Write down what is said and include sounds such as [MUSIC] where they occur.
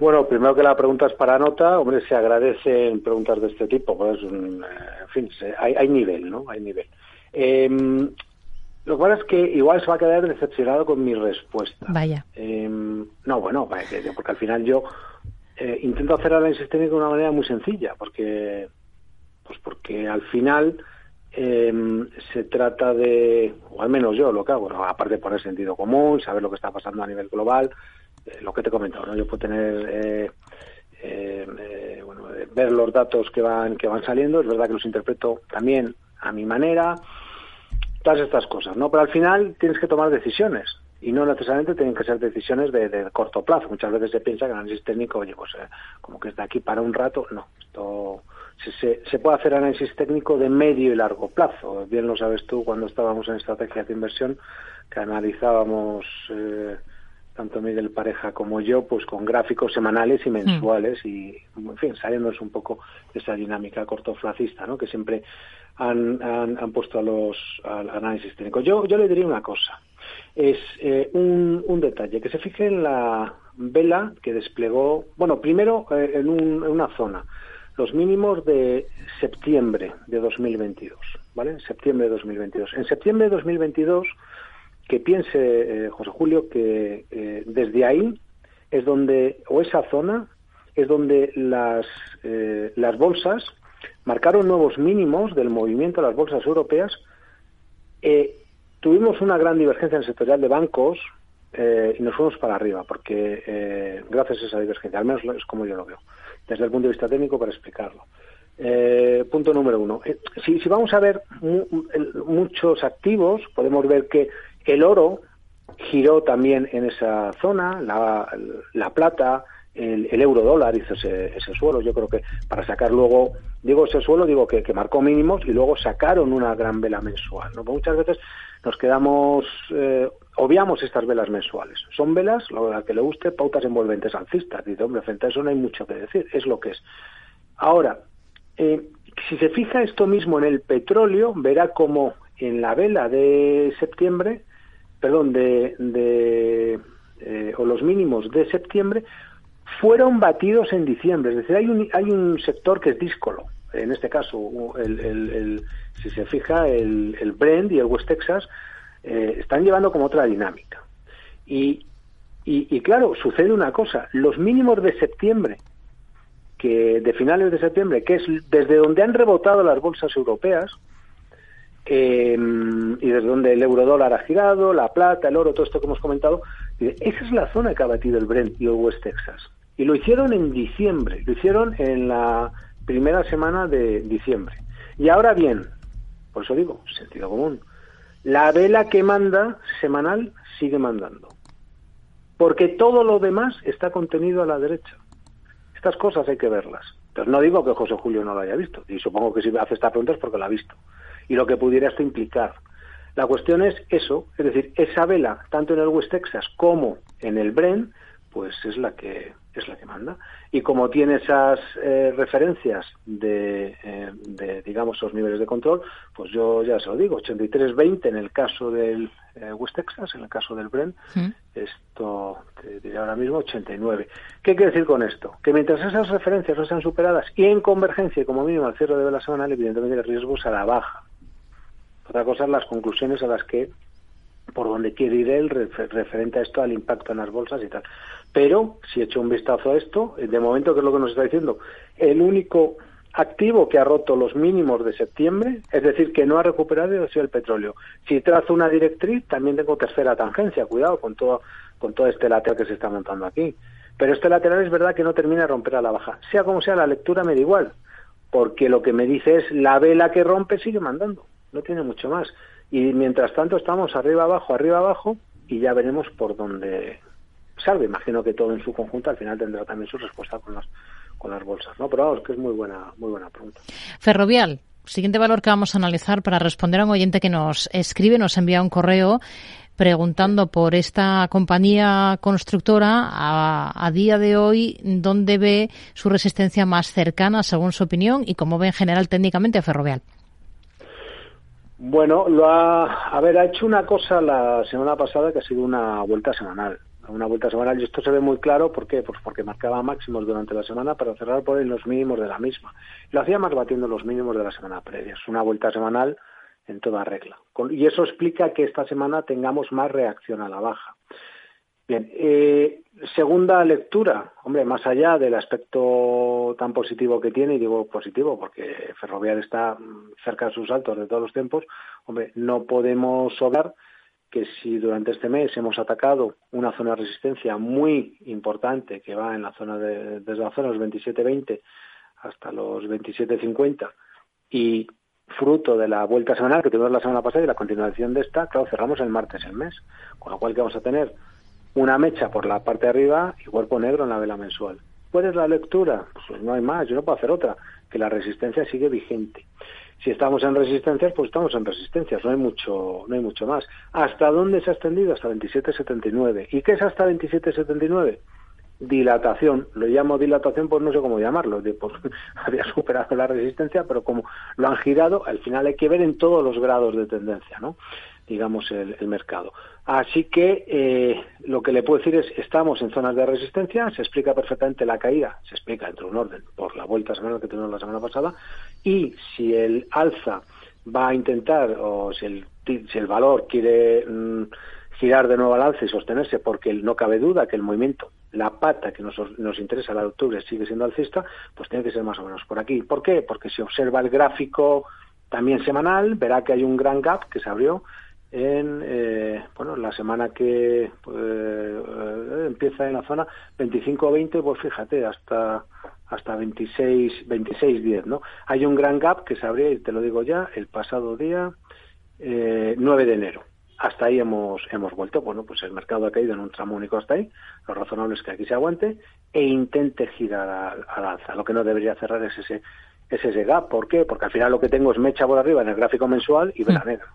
Bueno, primero que la pregunta es para nota, hombre, se agradecen preguntas de este tipo, pues, en fin, hay, nivel, ¿no? Hay nivel. Em, lo cual es que igual se va a quedar decepcionado con mi respuesta. Vaya. Em, no, bueno, porque al final yo eh, intento hacer análisis técnico de una manera muy sencilla, porque, pues porque al final em, se trata de, o al menos yo lo que hago, aparte de poner sentido común, saber lo que está pasando a nivel global, eh, lo que te he comentado, ¿no? Yo puedo tener eh, eh, bueno, ver los datos que van que van saliendo, es verdad que los interpreto también a mi manera, todas estas cosas, ¿no? Pero al final tienes que tomar decisiones y no necesariamente tienen que ser decisiones de, corto plazo. Muchas veces se piensa que el análisis técnico, oye, pues como que es de aquí para un rato, no. Esto se, se, puede hacer análisis técnico de medio y largo plazo. Bien lo sabes tú cuando estábamos en estrategia de inversión que analizábamos eh, tanto Miguel Pareja como yo, pues con gráficos semanales y mensuales y, en fin, saliéndonos un poco de esa dinámica cortoplacista, ¿no? Que siempre han, han, puesto a los al análisis técnico. Yo, yo le diría una cosa, es eh, un, un detalle, que se fije en la vela que desplegó, bueno, primero eh, en, un, en una zona, los mínimos de septiembre de 2022, ¿vale? Septiembre de 2022. En septiembre de 2022 que piense eh, José Julio que eh, desde ahí es donde, o esa zona, es donde las, eh, las bolsas marcaron nuevos mínimos del movimiento de las bolsas europeas. tuvimos una gran divergencia en el sectorial de bancos y nos fuimos para arriba, porque gracias a esa divergencia, al menos es como yo lo veo, desde el punto de vista técnico para explicarlo. punto número uno. si, si, vamos a ver muchos activos, podemos ver que el oro giró también en esa zona, la, plata, el, euro dólar hizo ese, suelo. Yo creo que para sacar luego, digo ese suelo, digo que, marcó mínimos y luego sacaron una gran vela mensual. ¿no? muchas veces nos quedamos, eh, obviamos estas velas mensuales. Son velas, lo que le guste, pautas envolventes alcistas. Dice, hombre, frente a eso no hay mucho que decir, es lo que es. Ahora, eh, si se fija esto mismo en el petróleo, verá como en la vela de septiembre perdón, de, de eh, o los mínimos de septiembre fueron batidos en diciembre. Es decir, hay un, hay un sector que es díscolo. En este caso, el, el, si se fija, el, el Brent y el West Texas eh, están llevando como otra dinámica. Y, y, y, claro, sucede una cosa. Los mínimos de septiembre, que de finales de septiembre, que es desde donde han rebotado las bolsas europeas, eh, y desde donde el euro dólar ha girado, la plata, el oro, todo esto que hemos comentado, esa es la zona que ha batido el Brent y el West Texas. Y lo hicieron en diciembre, lo hicieron en la primera semana de diciembre. Y ahora bien, por eso digo, sentido común, la vela que manda semanal sigue mandando. Porque todo lo demás está contenido a la derecha. Estas cosas hay que verlas. Entonces no digo que José Julio no lo haya visto, y supongo que si hace esta pregunta es porque lo ha visto y lo que pudiera esto implicar. La cuestión es eso, es decir, esa vela, tanto en el West Texas como en el Bren, pues es la que es la que manda. Y como tiene esas eh, referencias de, eh, de, digamos, esos niveles de control, pues yo ya se lo digo, 83-20 en el caso del eh, West Texas, en el caso del Bren, esto te diré ahora mismo 89. ¿Qué quiere decir con esto? Que mientras esas referencias no sean superadas y en convergencia, como mínimo al cierre de la semanal, evidentemente el riesgo es a la baja. Otra cosa es las conclusiones a las que, por donde quiere ir él, referente a esto, al impacto en las bolsas y tal. Pero, si he hecho un vistazo a esto, de momento, ¿qué es lo que nos está diciendo? El único activo que ha roto los mínimos de septiembre, es decir, que no ha recuperado, ha sido el petróleo. Si trazo una directriz, también tengo tercera tangencia, cuidado con todo, con todo este lateral que se está montando aquí. Pero este lateral es verdad que no termina de romper a la baja. Sea como sea, la lectura me da igual, porque lo que me dice es la vela que rompe sigue mandando no tiene mucho más. Y mientras tanto estamos arriba abajo, arriba abajo, y ya veremos por dónde salve. Imagino que todo en su conjunto al final tendrá también su respuesta con las, con las bolsas, ¿no? Pero vamos, que es muy buena, muy buena pregunta. Ferrovial. Siguiente valor que vamos a analizar para responder a un oyente que nos escribe, nos envía un correo preguntando por esta compañía constructora a, a, día de hoy dónde ve su resistencia más cercana según su opinión y cómo ve en general técnicamente a Ferrovial. Bueno, lo ha, a ver, ha hecho una cosa la semana pasada que ha sido una vuelta semanal. una vuelta semanal y esto se ve muy claro ¿por qué? Pues porque marcaba máximos durante la semana para cerrar por en los mínimos de la misma. Lo hacía más batiendo los mínimos de la semana previa. Es una vuelta semanal en toda regla. Y eso explica que esta semana tengamos más reacción a la baja. Bien, eh, segunda lectura, hombre, más allá del aspecto tan positivo que tiene, y digo positivo porque Ferrovial está cerca de sus altos de todos los tiempos, hombre, no podemos obviar que si durante este mes hemos atacado una zona de resistencia muy importante que va en la zona de, desde la zona de los 27.20 hasta los 27.50 y fruto de la vuelta semanal que tuvimos la semana pasada y la continuación de esta, claro, cerramos el martes el mes, con lo cual que vamos a tener una mecha por la parte de arriba y cuerpo negro en la vela mensual. ¿Cuál es la lectura? Pues no hay más, yo no puedo hacer otra, que la resistencia sigue vigente. Si estamos en resistencias, pues estamos en resistencias, no hay mucho, no hay mucho más. ¿Hasta dónde se ha extendido? Hasta 27.79. ¿Y qué es hasta 27.79? dilatación, lo llamo dilatación, pues no sé cómo llamarlo, [LAUGHS] había superado la resistencia, pero como lo han girado, al final hay que ver en todos los grados de tendencia, ¿no? Digamos, el, mercado. Así que eh, lo que le puedo decir es, estamos en zonas de resistencia, se explica perfectamente la caída, se explica dentro de un orden por la vuelta semanal que tuvimos la semana pasada, y si el alza va a intentar, o si el, si el valor quiere mm, girar de nuevo al alza y sostenerse, porque no cabe duda que el movimiento la pata que nos, nos interesa la de octubre sigue siendo alcista, pues tiene que ser más o menos por aquí. ¿Por qué? Porque si observa el gráfico también semanal, verá que hay un gran gap que se abrió en eh, bueno la semana que pues, eh, empieza en la zona 25-20, pues fíjate, hasta hasta 26 26-10, ¿no? Hay un gran gap que se abrió, y te lo digo ya, el pasado día eh, 9 de enero hasta ahí hemos, hemos vuelto. Bueno, pues el mercado ha caído en un tramo único hasta ahí. Lo razonable es que aquí se aguante e intente girar al, alza. Lo que no debería cerrar es ese, ese gap. ¿Por qué? Porque al final lo que tengo es mecha por arriba en el gráfico mensual y vela mm. negra.